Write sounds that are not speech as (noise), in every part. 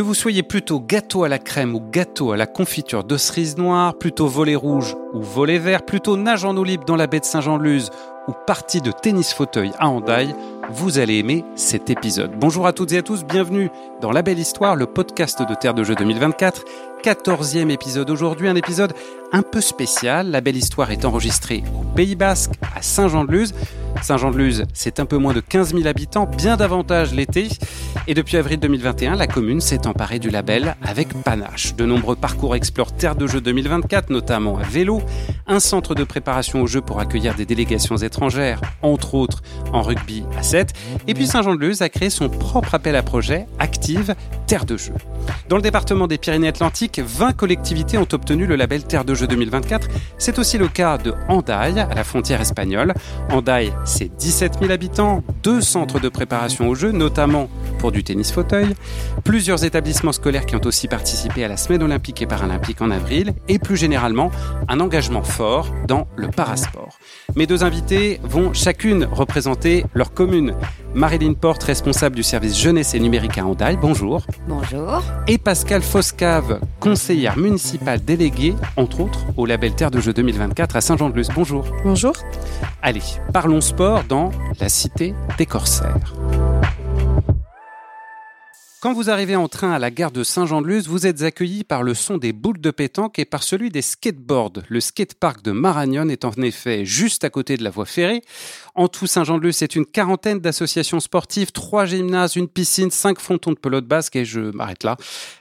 Que vous soyez plutôt gâteau à la crème ou gâteau à la confiture de cerise noire, plutôt volet rouge ou volet vert, plutôt nage en eau libre dans la baie de Saint-Jean-de-Luz ou partie de tennis fauteuil à Hendaye, vous allez aimer cet épisode. Bonjour à toutes et à tous, bienvenue dans La Belle Histoire, le podcast de Terre de Jeux 2024. 14e épisode aujourd'hui, un épisode un peu spécial. La Belle Histoire est enregistrée au Pays Basque, à Saint-Jean-de-Luz. Saint-Jean-de-Luz, c'est un peu moins de 15 000 habitants, bien davantage l'été. Et depuis avril 2021, la commune s'est emparée du label avec panache. De nombreux parcours explorent Terre de Jeux 2024, notamment à vélo, un centre de préparation aux Jeux pour accueillir des délégations étrangères, entre autres en rugby à 7. Et puis Saint-Jean-de-Luz a créé son propre appel à projet, Active Terre de Jeux. Dans le département des Pyrénées-Atlantiques, 20 collectivités ont obtenu le label Terre de Jeux 2024. C'est aussi le cas de Hendaye, à la frontière espagnole. Hendaye, c'est 17 000 habitants, deux centres de préparation aux Jeux, notamment pour du tennis fauteuil, plusieurs établissements scolaires qui ont aussi participé à la semaine olympique et paralympique en avril, et plus généralement, un engagement fort dans le parasport. Mes deux invités vont chacune représenter leur commune. Marilyn Porte, responsable du service jeunesse et numérique à Hendaye, bonjour. Bonjour. Et Pascal Foscave, conseillère municipale déléguée, entre autres, au label Terre de Jeux 2024 à Saint-Jean-de-Luz. Bonjour. Bonjour. Allez, parlons sport dans la cité des corsaires. Quand vous arrivez en train à la gare de Saint-Jean-de-Luz, vous êtes accueilli par le son des boules de pétanque et par celui des skateboards. Le skatepark de Maragnon est en effet juste à côté de la voie ferrée. En tout, Saint-Jean-de-Luz, c'est une quarantaine d'associations sportives, trois gymnases, une piscine, cinq frontons de pelote basque et je m'arrête là.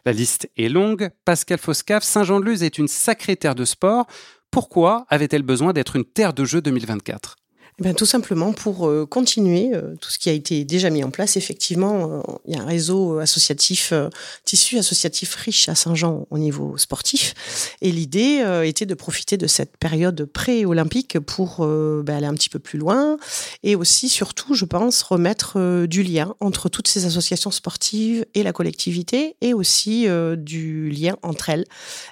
La liste est longue. Pascal Foscave, Saint-Jean-de-Luz est une sacrée terre de sport. Pourquoi avait-elle besoin d'être une terre de jeu 2024 eh bien, tout simplement pour euh, continuer euh, tout ce qui a été déjà mis en place. Effectivement, euh, il y a un réseau associatif, tissu associatif riche à Saint-Jean au niveau sportif. Et l'idée était de profiter de cette période pré-olympique pour ben, aller un petit peu plus loin et aussi, surtout, je pense, remettre du lien entre toutes ces associations sportives et la collectivité et aussi du lien entre elles.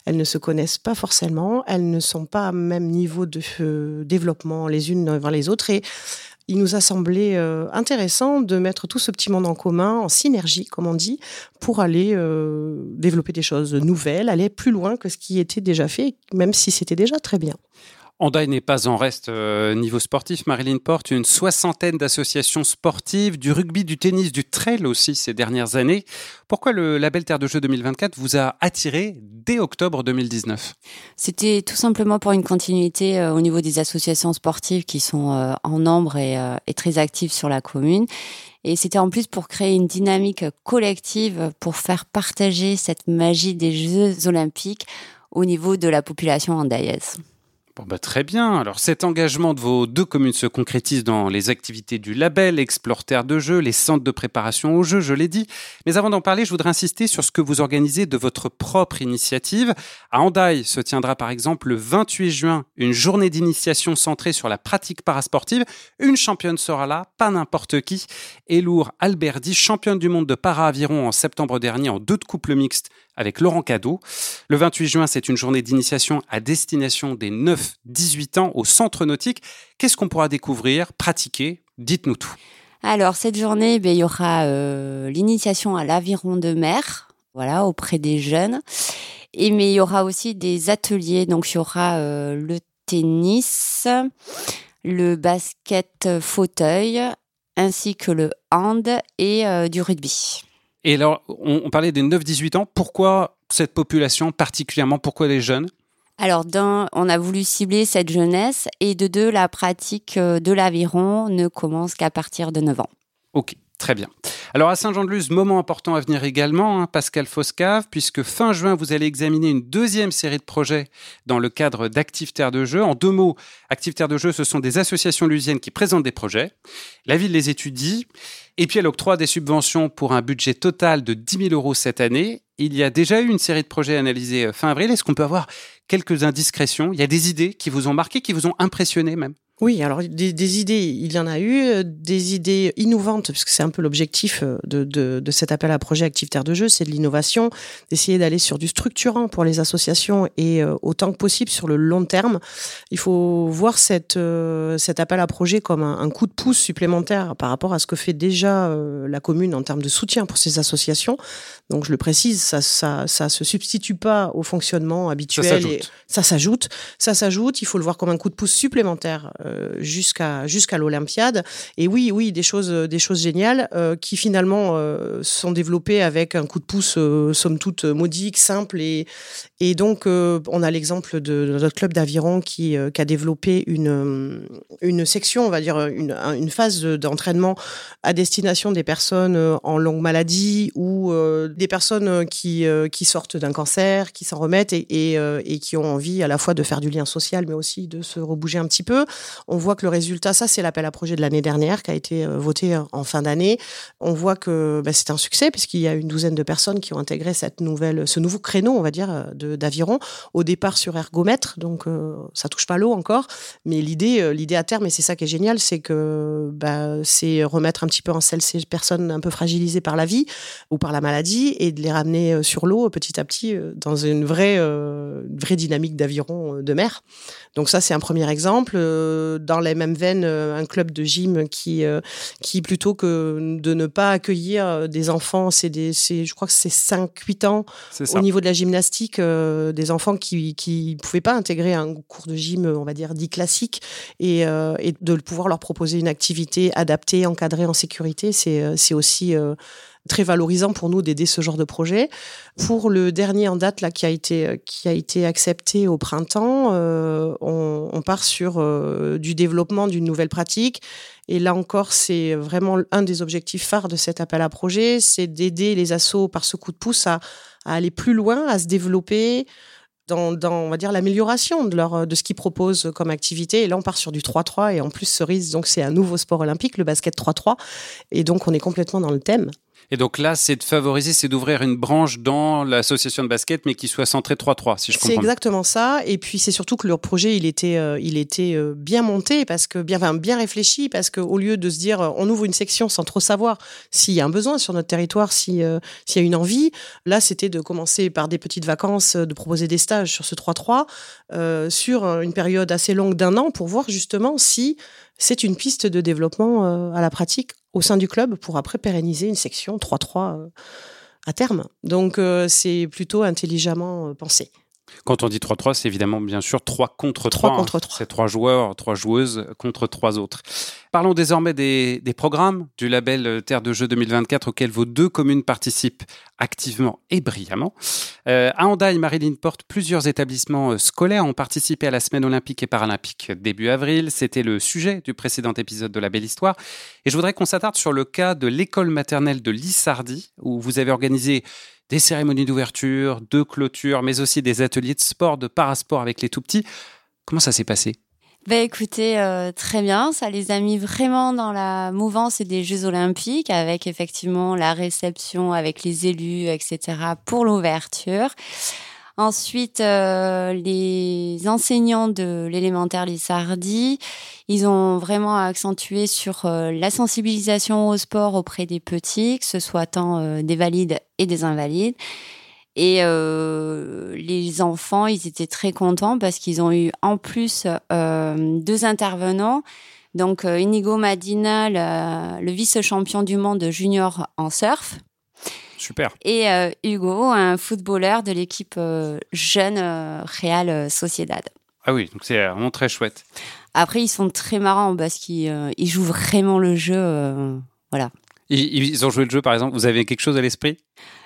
Elles ne se connaissent pas forcément, elles ne sont pas à même niveau de développement les unes devant les autres et il nous a semblé euh, intéressant de mettre tout ce petit monde en commun, en synergie, comme on dit, pour aller euh, développer des choses nouvelles, aller plus loin que ce qui était déjà fait, même si c'était déjà très bien. Hendaye n'est pas en reste euh, niveau sportif. Marilyn porte une soixantaine d'associations sportives, du rugby, du tennis, du trail aussi ces dernières années. Pourquoi le label Terre de Jeux 2024 vous a attiré dès octobre 2019 C'était tout simplement pour une continuité euh, au niveau des associations sportives qui sont euh, en nombre et, très actives sur la commune. Et c'était en plus pour créer une dynamique collective, pour faire partager cette magie des Jeux olympiques au niveau de la population andaïaise. Bah très bien. Alors cet engagement de vos deux communes se concrétise dans les activités du label Explore de Jeux, les centres de préparation aux Jeux, je l'ai dit. Mais avant d'en parler, je voudrais insister sur ce que vous organisez de votre propre initiative. À Hendaye se tiendra par exemple le 28 juin une journée d'initiation centrée sur la pratique parasportive. Une championne sera là, pas n'importe qui. Elour Alberdi, championne du monde de para-aviron en septembre dernier en deux de couple mixte avec Laurent Cadeau. Le 28 juin, c'est une journée d'initiation à destination des 9-18 ans au centre nautique. Qu'est-ce qu'on pourra découvrir, pratiquer? Dites-nous tout. Alors, cette journée, ben, il y aura euh, l'initiation à l'aviron de mer, voilà, auprès des jeunes. Et, mais il y aura aussi des ateliers. Donc, il y aura euh, le tennis, le basket fauteuil, ainsi que le hand et euh, du rugby. Et alors, on, parlait des 9-18 ans. Pourquoi cette population particulièrement? Pourquoi les jeunes? Alors, d'un, on a voulu cibler cette jeunesse et de deux, la pratique euh, de l'aviron ne commence qu'à partir de 9 ans. Ok, très bien. Alors à Saint-Jean-de-Luz, moment important à venir également, hein, Pascal Foscave, puisque fin juin, vous allez examiner une deuxième série de projets dans le cadre d'Active Terre de Jeux. En deux mots, Active Terre de Jeux, ce sont des associations lusiennes qui présentent des projets. La ville les étudie et puis elle octroie des subventions pour un budget total de 10 000 euros cette année. Il y a déjà eu une série de projets analysés euh, fin avril. Est-ce qu'on peut avoir quelques indiscrétions. Il y a des idées qui vous ont marqué, qui vous ont impressionné même Oui, alors des, idées, il y en a eu, euh, des idées innovantes, puisque c'est un peu l'objectif euh, de, de, cet appel à projet Active Terre de Jeu, c'est de l'innovation, d'essayer d'aller sur du structurant pour les associations et euh, autant que possible sur le long terme. Il faut voir cette, cet appel à projet comme un, coup de pouce supplémentaire par rapport à ce que fait déjà la commune en termes de soutien pour ces associations. Donc je le précise, ça ça, ça se substitue pas au fonctionnement habituel. Ça et ça s'ajoute. Ça s'ajoute. Il faut le voir comme un coup de pouce supplémentaire euh, jusqu'à jusqu'à l'Olympiade. Et oui, oui, des choses des choses géniales euh, qui finalement euh, sont développées avec un coup de pouce somme toute modique, simple et et donc on a l'exemple de, notre club d'aviron qui qui a développé une une section, on va dire une une phase d'entraînement à destination des personnes en longue maladie ou des personnes qui qui sortent d'un cancer, qui s'en remettent et, et, et qui ont envie à la fois de faire du lien social mais aussi de se rebouger un petit peu. On voit que le résultat, ça c'est l'appel à projet de l'année dernière qui a été euh, voté en fin d'année. On voit que bah, c'est un succès puisqu'il y a une douzaine de personnes qui ont intégré cette nouvelle, ce nouveau créneau, on va dire, euh, d'aviron. Au départ sur ergomètre, donc euh, ça touche pas l'eau encore, mais l'idée, l'idée à terme, et c'est ça qui est génial, c'est que bah, c'est remettre un petit peu en selle ces personnes un peu fragilisées par la vie ou par la maladie et de les ramener sur l'eau petit à petit dans une vraie, vraie dynamique d'aviron de mer. Donc ça, c'est un premier exemple. Euh, dans les mêmes veines, euh, un club de gym qui, euh, qui plutôt que de ne pas accueillir des enfants, c'est des, je crois que c'est 5-8 ans au niveau de la gymnastique, des enfants qui qui pouvaient pas intégrer un cours de gym, on va dire dit classique, et, et de pouvoir leur proposer une activité adaptée, encadrée, en sécurité, c'est c'est aussi très valorisant pour nous d'aider ce genre de projet. Pour le dernier en date là qui a été qui a été accepté au printemps, euh, on, part sur euh, du développement d'une nouvelle pratique. Et là encore, c'est vraiment un des objectifs phares de cet appel à projet, c'est d'aider les assos par ce coup de pouce à, aller plus loin, à se développer. Dans, dans, on va dire l'amélioration de leur de ce qu'ils proposent comme activité et là on part sur du 3-3 et en plus cerise donc c'est un nouveau sport olympique le basket 3-3 et donc on est complètement dans le thème et donc là, c'est de favoriser, c'est d'ouvrir une branche dans l'association de basket, mais qui soit centrée 3-3, si je comprends. C'est exactement ça. Et puis c'est surtout que leur projet, il était, euh, il était euh, bien monté, parce que bien, enfin, bien réfléchi, parce qu'au lieu de se dire, euh, on ouvre une section sans trop savoir s'il y a un besoin sur notre territoire, si, s'il y a une envie, là, c'était de commencer par des petites vacances, de proposer des stages sur ce 3-3, sur une période assez longue d'un an, pour voir justement si c'est une piste de développement à la pratique au sein du club pour après pérenniser une section 3-3 euh, à terme. Donc euh, c'est plutôt intelligemment euh, pensé. Quand on dit 3-3, c'est évidemment bien sûr 3 contre 3. 3 contre 3. C'est 3 joueurs, 3 joueuses contre 3 autres. Parlons désormais des, des, programmes du label Terre de Jeux 2024 auxquels vos deux communes participent activement et brillamment. Euh, à Hendaye, Marilyn Porte, plusieurs établissements euh, scolaires ont participé à la semaine olympique et paralympique début avril. C'était le sujet du précédent épisode de La Belle Histoire. Et je voudrais qu'on s'attarde sur le cas de l'école maternelle de Lissardy, où vous avez organisé des cérémonies d'ouverture, de clôture, mais aussi des ateliers de sport, de parasport avec les tout petits. Comment ça s'est passé? Ben écoutez, euh, très bien, ça les a mis vraiment dans la mouvance des Jeux Olympiques, avec effectivement la réception avec les élus, etc. pour l'ouverture. Ensuite, euh, les enseignants de l'élémentaire Lissardi, ils ont vraiment accentué sur euh, la sensibilisation au sport auprès des petits, que ce soit tant des valides et des invalides. Et euh, les enfants, ils étaient très contents parce qu'ils ont eu en plus euh, deux intervenants. Donc euh, Inigo Madina, le, vice-champion du monde junior en surf. Super. Et Hugo, un footballeur de l'équipe jeune Real Sociedad. Ah oui, donc c'est vraiment très chouette. Après, ils sont très marrants parce qu'ils jouent vraiment le jeu. voilà. Ils, ont joué le jeu, par exemple. Vous avez quelque chose à l'esprit?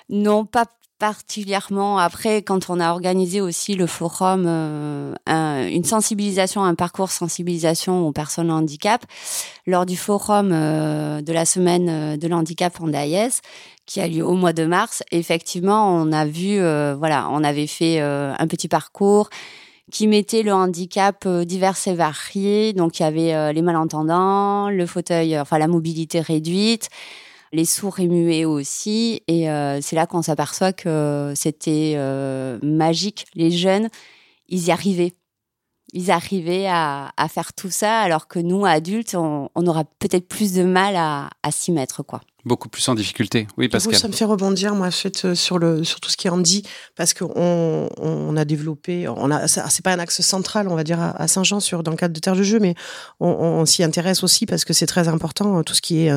Non, pas particulièrement après quand on a organisé aussi le forum euh, une sensibilisation un parcours sensibilisation aux personnes handicap lors du forum euh, de la semaine euh, de l'handicap en Daïs qui a lieu au mois de mars effectivement on a vu voilà on avait fait un petit parcours qui mettait le handicap divers et variés donc il y avait les malentendants le fauteuil enfin la mobilité réduite les sourds et muets aussi. Et euh, c'est là qu'on s'aperçoit que c'était euh, magique. Les jeunes, ils y arrivaient. ils arrivaient à, faire tout ça, alors que nous, adultes, on, aura peut-être plus de mal à, à s'y mettre, quoi beaucoup plus en difficulté. Oui, parce que ça me fait rebondir moi euh, sur le sur tout ce qui est dit parce qu'on on a développé, on a c'est pas un axe central, on va dire à Saint-Jean sur dans le cadre de terre de jeu, mais on, s'y intéresse aussi parce que c'est très important euh, tout ce qui est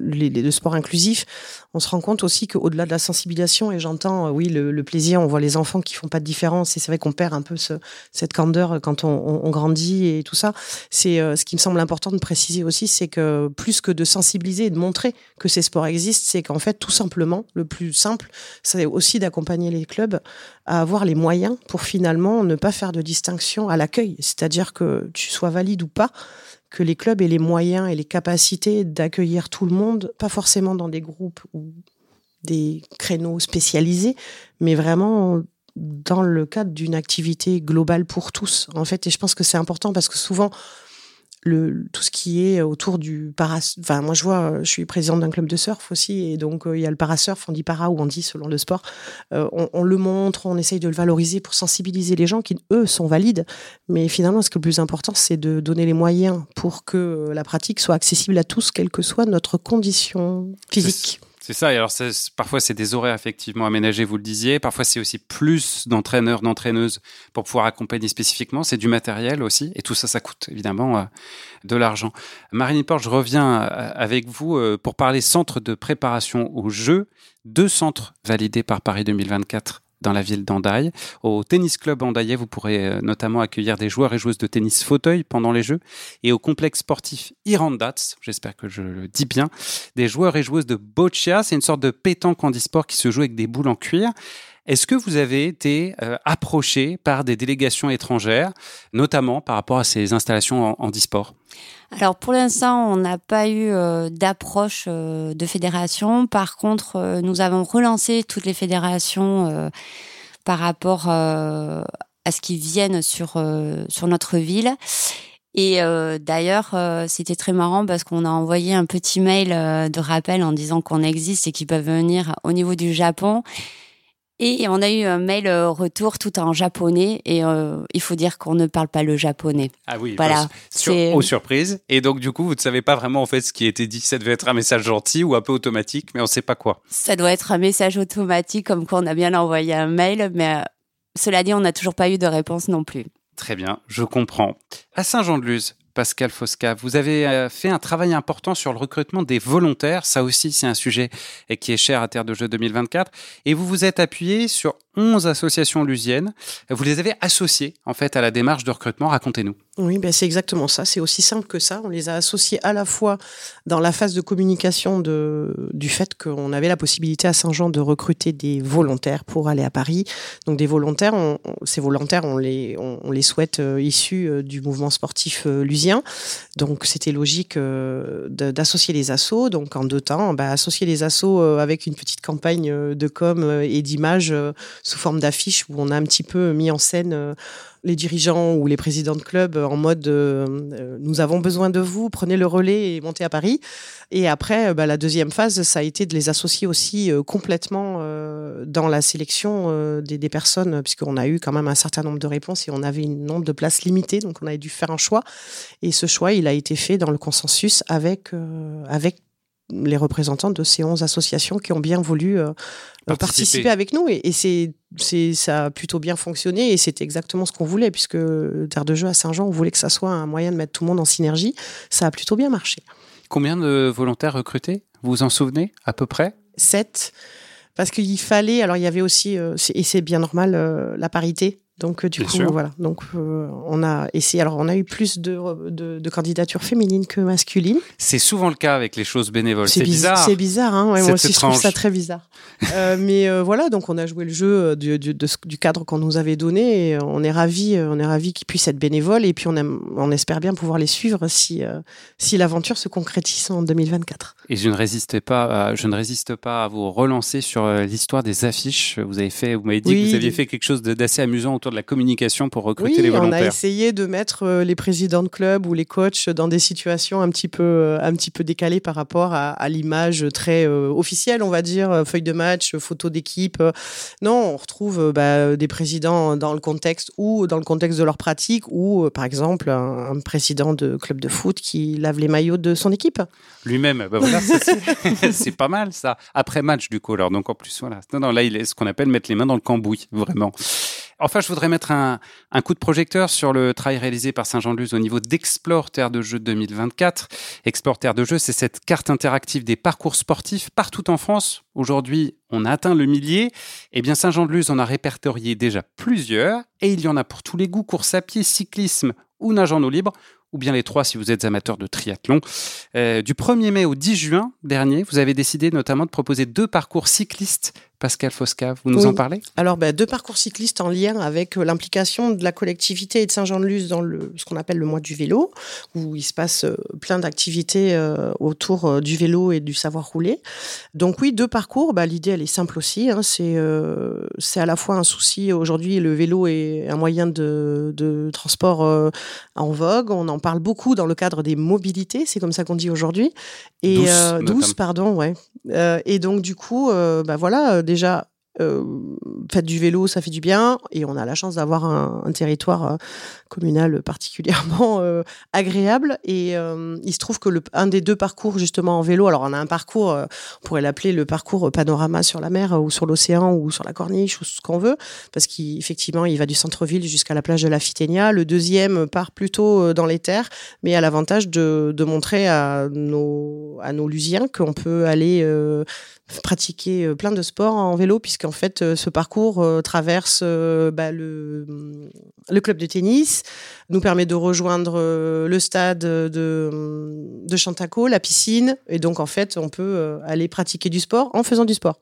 les, les, le sport inclusif. On se rend compte aussi qu'au-delà de la sensibilisation et j'entends euh, oui le, plaisir, on voit les enfants qui font pas de différence et c'est vrai qu'on perd un peu ce, cette candeur quand on, on, grandit et tout ça. C'est ce qui me semble important de préciser aussi, c'est que plus que de sensibiliser et de montrer que ces sports existent, c'est qu'en fait, tout simplement, le plus simple, c'est aussi d'accompagner les clubs à avoir les moyens pour finalement ne pas faire de distinction à l'accueil. C'est-à-dire que tu sois valide ou pas, que les clubs aient les moyens et les capacités d'accueillir tout le monde, pas forcément dans des groupes ou des créneaux spécialisés, mais vraiment dans le cadre d'une activité globale pour tous, en fait. Et je pense que c'est important parce que souvent, le, tout ce qui est autour du para. Enfin, moi, je vois, je suis présidente d'un club de surf aussi, et donc euh, il y a le parasurf, on dit para ou on dit selon le sport. Euh, on, le montre, on essaye de le valoriser pour sensibiliser les gens qui, eux, sont valides. Mais finalement, ce qui est le plus important, c'est de donner les moyens pour que la pratique soit accessible à tous, quelle que soit notre condition physique. C'est ça. Et alors, parfois, c'est des horaires effectivement aménagés, vous le disiez. Parfois, c'est aussi plus d'entraîneurs, d'entraîneuses pour pouvoir accompagner spécifiquement. C'est du matériel aussi. Et tout ça, ça coûte évidemment euh, de l'argent. Marine Porte, je reviens euh, avec vous euh, pour parler centre de préparation au jeu. Deux centres validés par Paris 2024 dans la ville d'Andaille. Au tennis club Andaillais, vous pourrez euh, notamment accueillir des joueurs et joueuses de tennis fauteuil pendant les Jeux. Et au complexe sportif Irandats, j'espère que je le dis bien, des joueurs et joueuses de boccia. C'est une sorte de pétanque handisport qui se joue avec des boules en cuir. Est-ce que vous avez été euh, approché par des délégations étrangères, notamment par rapport à ces installations en handisport alors pour l'instant, on n'a pas eu euh, d'approche euh, de fédération. Par contre, euh, nous avons relancé toutes les fédérations par rapport à ce qui viennent sur sur notre ville. Et d'ailleurs, c'était très marrant parce qu'on a envoyé un petit mail de rappel en disant qu'on existe et qu'ils peuvent venir au niveau du Japon. Et on a eu un mail euh, retour tout en japonais et euh, il faut dire qu'on ne parle pas le japonais. Ah oui, voilà. Sur, aux surprises. Et donc du coup, vous ne savez pas vraiment en fait ce qui a été dit. Ça devait être un message gentil ou un peu automatique, mais on ne sait pas quoi. Ça doit être un message automatique, comme quoi on a bien envoyé un mail, mais euh, cela dit, on n'a toujours pas eu de réponse non plus. Très bien, je comprends. À Saint-Jean-de-Luz, Pascal Fosca. Vous avez euh, fait un travail important sur le recrutement des volontaires. Ça aussi, c'est un sujet qui est cher à Terre de Jeux 2024. Et vous vous êtes appuyé sur 11 associations lusiennes. Vous les avez associées, en fait, à la démarche de recrutement. Racontez-nous. Oui, ben c'est exactement ça. C'est aussi simple que ça. On les a associés à la fois dans la phase de communication de, du fait qu'on avait la possibilité à Saint-Jean de recruter des volontaires pour aller à Paris. Donc des volontaires, ces volontaires, on les, on, les souhaite euh, issus euh, du mouvement sportif euh, lusien. Donc c'était logique d'associer les assos. Donc en deux temps, bah, associer les assos avec une petite campagne de com et d'image sous forme d'affiches où on a un petit peu mis en scène les dirigeants ou les présidents de club en mode euh, euh, nous avons besoin de vous, prenez le relais et montez à Paris. Et après, bah, la deuxième phase, ça a été de les associer aussi euh, complètement dans la sélection des, personnes, puisqu'on a eu quand même un certain nombre de réponses et on avait un nombre de places limitées, donc on avait dû faire un choix. Et ce choix, il a été fait dans le consensus avec, avec les représentants de ces 11 associations qui ont bien voulu euh, participer. avec nous. Et, c'est, c'est, ça a plutôt bien fonctionné et c'est exactement ce qu'on voulait, puisque Terre de Jeu à Saint-Jean, on voulait que ça soit un moyen de mettre tout le monde en synergie. Ça a plutôt bien marché. Combien de volontaires recrutés? Vous vous en souvenez à peu près? Sept. Parce qu'il fallait, alors il y avait aussi, euh, et c'est bien normal, euh, la parité donc euh, du coup voilà. Donc euh, on a essayé. Alors on a eu plus de, de, candidatures féminines que masculines. C'est souvent le cas avec les choses bénévoles. C'est bizarre. C'est bizarre. Hein moi aussi je trouve ça très bizarre. euh, (laughs) mais euh, voilà. Donc on a joué le jeu du, du, du cadre qu'on nous avait donné. Et on est ravi. On est ravi qu'ils puissent être bénévoles. Et puis on, aime, on espère bien pouvoir les suivre si si l'aventure se concrétise en 2024. Et je ne résiste pas. À, je ne résiste pas à vous relancer sur l'histoire des affiches. Vous avez fait. Vous m'avez dit que vous aviez fait quelque chose d'assez amusant autour de la communication pour recruter les volontaires. On a essayé de mettre euh, les présidents de club ou les coachs dans des situations un petit peu, euh, un petit peu décalées par rapport à, l'image très euh, officielle, on va dire, feuille de match, photo d'équipe. Non, on retrouve bah, des présidents dans le contexte ou dans le contexte de leur pratique ou, par exemple, un, président de club de foot qui lave les maillots de son équipe. Lui-même, bah voilà, (laughs) c'est pas mal ça. Après match, du coup, alors donc en plus, voilà. Non, non, là, il est ce qu'on appelle mettre les mains dans le cambouis, vraiment. Enfin, je voudrais mettre un, coup de projecteur sur le travail réalisé par Saint-Jean-de-Luz au niveau d'Explore Terre de Jeux 2024. Explore Terre de Jeux, c'est cette carte interactive des parcours sportifs partout en France. Aujourd'hui, on a atteint le millier. Eh bien, Saint-Jean-de-Luz en a répertorié déjà plusieurs et il y en a pour tous les goûts, course à pied, cyclisme ou nage en eau libre ou bien les trois si vous êtes amateur de triathlon. Euh, du 1er mai au 10 juin dernier, vous avez décidé notamment de proposer deux parcours cyclistes Pascal Fosca, vous nous en parlez? Alors, ben, deux parcours cyclistes en lien avec euh, l'implication de la collectivité et de Saint-Jean-de-Luz dans le, ce qu'on appelle le mois du vélo, où il se passe euh, plein d'activités euh, autour du vélo et du savoir rouler. Donc oui, deux parcours, bah, l'idée elle est simple aussi. Hein, c'est c'est à la fois un souci, aujourd'hui le vélo est un moyen de, de transport en vogue, on en parle beaucoup dans le cadre des mobilités, c'est comme ça qu'on dit aujourd'hui. Et douce, pardon, ouais. et donc du coup, bah voilà déjà euh, faites du vélo, ça fait du bien, et on a la chance d'avoir un, territoire euh, communal particulièrement (laughs) euh, agréable. Et il se trouve que un des deux parcours justement en vélo, alors on a un parcours, on pourrait l'appeler le parcours panorama sur la mer ou sur l'océan ou sur la corniche ou ce qu'on veut, parce qu'effectivement il va du centre-ville jusqu'à la plage de la Fiténia. Le deuxième part plutôt dans les terres, mais a l'avantage de, de, montrer à nos, à nos Lusiens qu'on peut aller pratiquer euh, plein de sports en vélo, puisqu'en fait, euh, ce parcours euh, traverse bah, le, le, club de tennis, nous permet de rejoindre le stade de, de Chantaco, la piscine, et donc en fait, on peut aller pratiquer du sport en faisant du sport.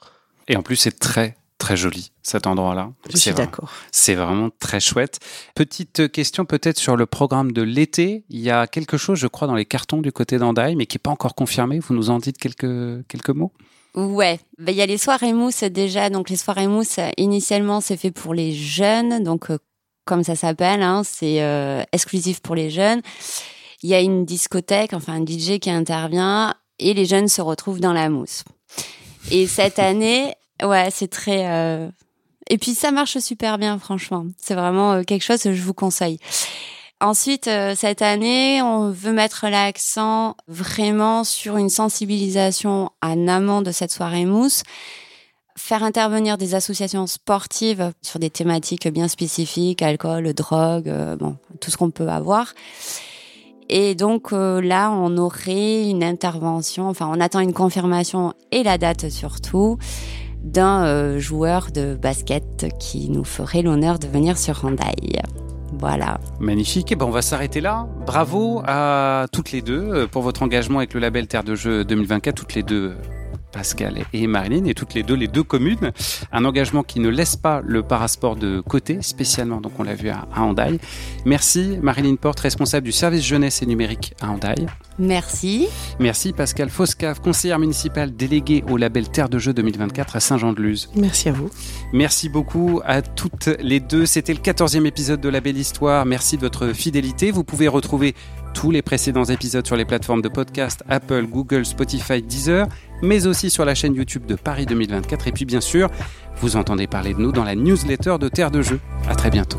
Et en plus, c'est très très joli cet endroit-là. Je suis d'accord. C'est vraiment très chouette. Petite question peut-être sur le programme de l'été. Il y a quelque chose, je crois, dans les cartons du côté d'Andaï, mais qui n'est pas encore confirmé. Vous nous en dites quelques, quelques mots? Ouais, bah, il y a les soirées mousse déjà. Donc les soirées mousse, initialement, c'est fait pour les jeunes. Donc euh, comme ça s'appelle, hein, c'est euh, exclusif pour les jeunes. Il y a une discothèque, enfin un DJ qui intervient et les jeunes se retrouvent dans la mousse. Et cette (laughs) année, ouais, c'est très. Euh, et puis ça marche super bien, franchement. C'est vraiment quelque chose que je vous conseille. Ensuite, euh, cette année, on veut mettre l'accent vraiment sur une sensibilisation en amont de cette soirée mousse, faire intervenir des associations sportives sur des thématiques bien spécifiques, alcool, drogue, euh, bon, tout ce qu'on peut avoir. Et donc euh, là, on aurait une intervention, enfin on attend une confirmation et la date surtout d'un joueur de basket qui nous ferait l'honneur de venir sur Handaï. Voilà. Magnifique. Et eh ben on va s'arrêter là. Bravo à toutes les deux euh, pour votre engagement avec le label Terre de Jeux 2024, toutes les deux Pascal et Marilyn, et toutes les deux, les deux communes. Un engagement qui ne laisse pas le parasport de côté, spécialement, donc on l'a vu à, Handaï. Merci Marilyn Porte, responsable du service jeunesse et numérique à Handaï. Merci. Merci Pascal Foscave, conseillère municipale déléguée au label Terre de Jeux 2024 à Saint-Jean-de-Luz. Merci à vous. Merci beaucoup à toutes les deux. C'était le 14e épisode de La Belle Histoire. Merci de votre fidélité. Vous pouvez retrouver tous les précédents épisodes sur les plateformes de podcast Apple, Google, Spotify, Deezer, mais aussi sur la chaîne YouTube de Paris 2024. Et puis bien sûr, vous entendez parler de nous dans la newsletter de Terre de Jeux. À très bientôt.